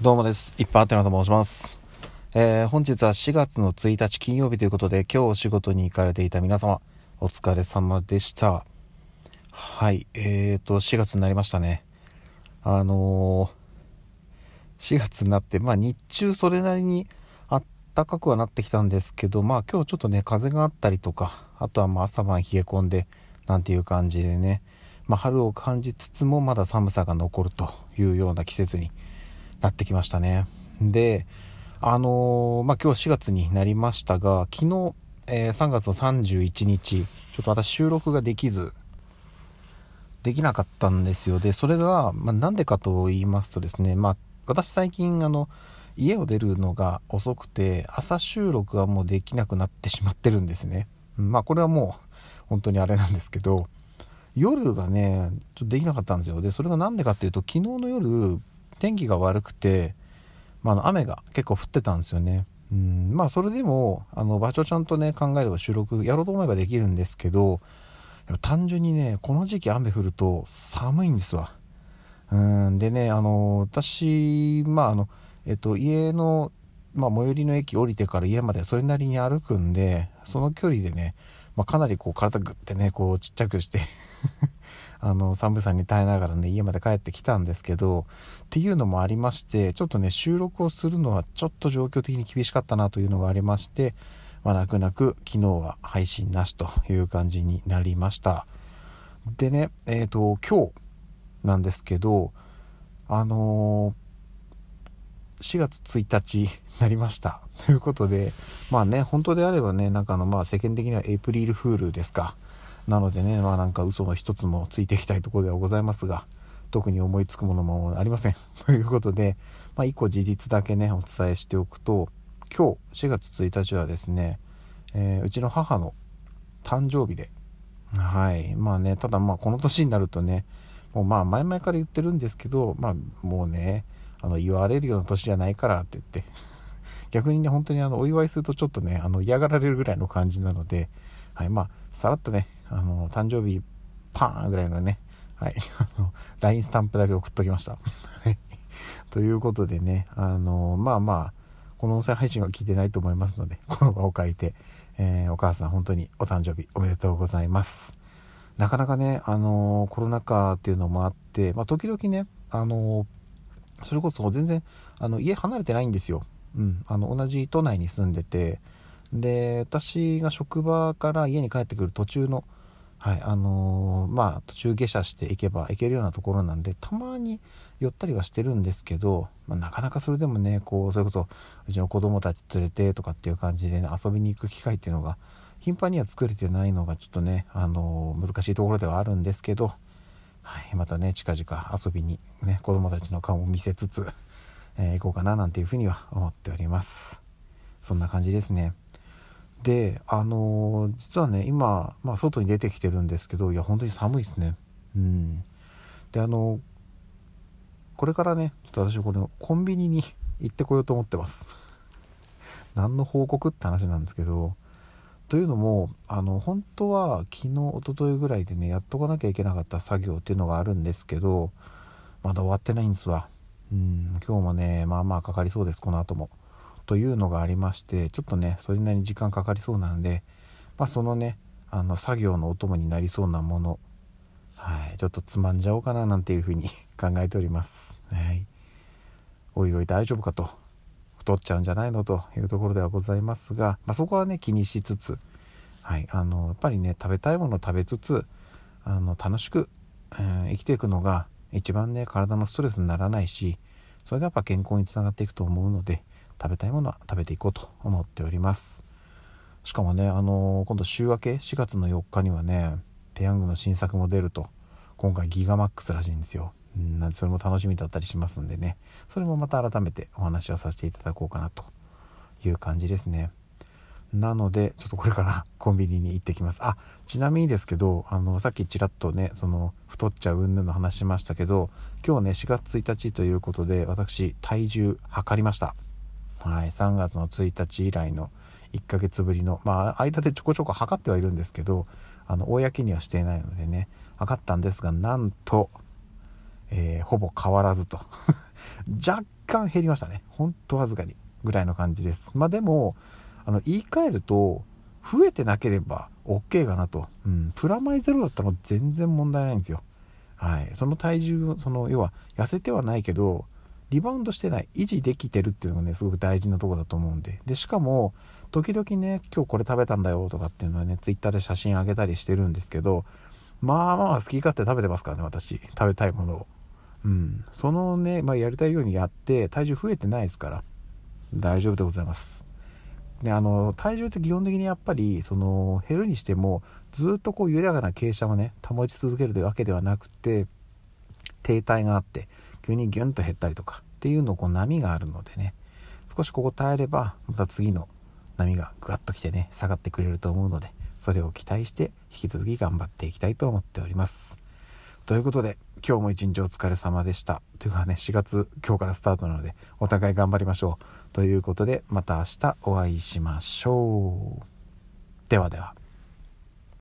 どうもです。いっぱいあってなと申します。えー本日は4月の1日金曜日ということで、今日お仕事に行かれていた皆様、お疲れ様でした。はい、えーと、4月になりましたね。あのー4月になって、まあ日中それなりにあったかくはなってきたんですけど、まあ今日ちょっとね、風があったりとか、あとはまあ朝晩冷え込んで、なんていう感じでね、まあ春を感じつつもまだ寒さが残るというような季節になってきましたね。で、あのーまあ、今日4月になりましたが、昨日、えー3月の31日、ちょっと私収録ができず、できなかったんですよ。で、それが、まあ、なんでかと言いますとですね、まあ、私最近、あの、家を出るのが遅くて、朝収録はもうできなくなってしまってるんですね。まあ、これはもう、本当にあれなんですけど、夜がね、ちょっとできなかったんですよ。で、それがなんでかっていうと、昨日の夜、天気が悪くて、まあ、の雨が結構降ってたんですよね。うん、まあそれでもあの場所ちゃんとね考えれば収録やろうと思えばできるんですけど単純にねこの時期雨降ると寒いんですわ。うんでねあの私まああのえっと家の、まあ、最寄りの駅降りてから家までそれなりに歩くんでその距離でね、まあ、かなりこう体グッてねこうちっちゃくして あの寒さに耐えながらね家まで帰ってきたんですけどっていうのもありましてちょっとね収録をするのはちょっと状況的に厳しかったなというのがありましてまあ泣く泣く昨日は配信なしという感じになりました。でねえっ、と今日なんですけどあの4月1日になりました。ということでまあね本当であればねなんかあのまあ世間的にはエイプリルフールですか。なのでねまあなんか嘘の一つもついていきたいところではございますが特に思いつくものもありません。ということでまあ一個事実だけねお伝えしておくと今日4月1日はですね、えーうちの母の誕生日ではい。まあねただまあこの年になるとねもうまあ前々から言ってるんですけどまあもうねあの言われるような年じゃないからって言って 逆にね本当にあのお祝いするとちょっとねあの嫌がられるぐらいの感じなのではい。まあさらっとねあの誕生日パーンぐらいのねはい。あの LINE スタンプだけ送っときました。はい。ということでねあのまあまあこの音声配信は聞いてないと思いますのでこの場を借りて、えーお母さん本当にお誕生日おめでとうございます。なかなかね、あのコロナ禍っていうのもあって、まあ、時々ね、あのそれこそ全然あの家離れてないんですよ、うん、あの同じ都内に住んでてで私が職場から家に帰ってくる途中のはいあのーまあ途中下車して行けば行けるようなところなんでたまに寄ったりはしてるんですけど、まあなかなかそれでもねこうそれこそうちの子供たち連れてとかっていう感じで、ね、遊びに行く機会っていうのが頻繁には作れてないのがちょっとね、あのー難しいところではあるんですけど、はい、またね近々遊びにね子供たちの顔を見せつつ、えー行こうかななんていうふうには思っております。そんな感じですね。であの実はね今、まあ、外に出てきてるんですけどいや本当に寒いですね。うん。であのこれからねちょっと私これコンビニに行ってこようと思ってます。何の報告って話なんですけどというのもあの本当は昨日一昨日ぐらいでねやっとかなきゃいけなかった作業っていうのがあるんですけどまだ終わってないんですわ。うん今日もねまあまあかかりそうですこの後も。というのがありましてちょっとねそれなりに時間かかりそうなのでまあそのねあの作業のお供になりそうなものはいちょっとつまんじゃおうかななんていうふうに 考えております。はい。おいおい大丈夫かと太っちゃうんじゃないのというところではございますが、まあ、そこはね気にしつつ、はい、あのやっぱりね食べたいものを食べつつあの楽しく、えー生きていくのが一番ね体のストレスにならないしそれがやっぱ健康につながっていくと思うので食べたいものは食べていこうと思っております。しかもねあの今度週明け4月の4日にはねペヤングの新作も出ると今回ギガマックスらしいんですよ。うんなんでそれも楽しみだったりしますんでね。それもまた改めてお話をさせていただこうかなという感じですね。なのでちょっとこれから コンビニに行ってきます。あちなみにですけどあのさっきちらっとねその太っちゃう云々の話しましたけど今日ね4月1日ということで私体重測りました。はい3月の1日以来の1ヶ月ぶりのまあ間でちょこちょこ測ってはいるんですけどあの公にはしていないのでね測ったんですがなんと、えーほぼ変わらずと。若干減りましたね。ほんとわずかにぐらいの感じです。まあでもあの言い換えると増えてなければ OK かなと、うん、プラマイゼロだったら全然問題ないんですよ。はい。その体重その要は痩せてはないけどリバウンドしてない維持できてるっていうのがねすごく大事なとこだと思うんで。でしかも時々ね今日これ食べたんだよとかっていうのはね twitter で写真あげたりしてるんですけどまあまあ好き勝手食べてますからね私。食べたいものを。うん。そのね、まあ、やりたいようにやって体重増えてないですから。大丈夫でございます。であの体重って基本的にやっぱりその減るにしてもずっとこう緩やかな傾斜をね保ち続けるわけではなくて停滞があって急にギュンと減ったりとかっていうのこう波があるのでね少しここ耐えればまた次の波がグワッと来てね下がってくれると思うのでそれを期待して引き続き頑張っていきたいと思っております。ということで今日も一日お疲れ様でした。というかね4月今日からスタートなのでお互い頑張りましょう。ということでまた明日お会いしましょう。ではでは。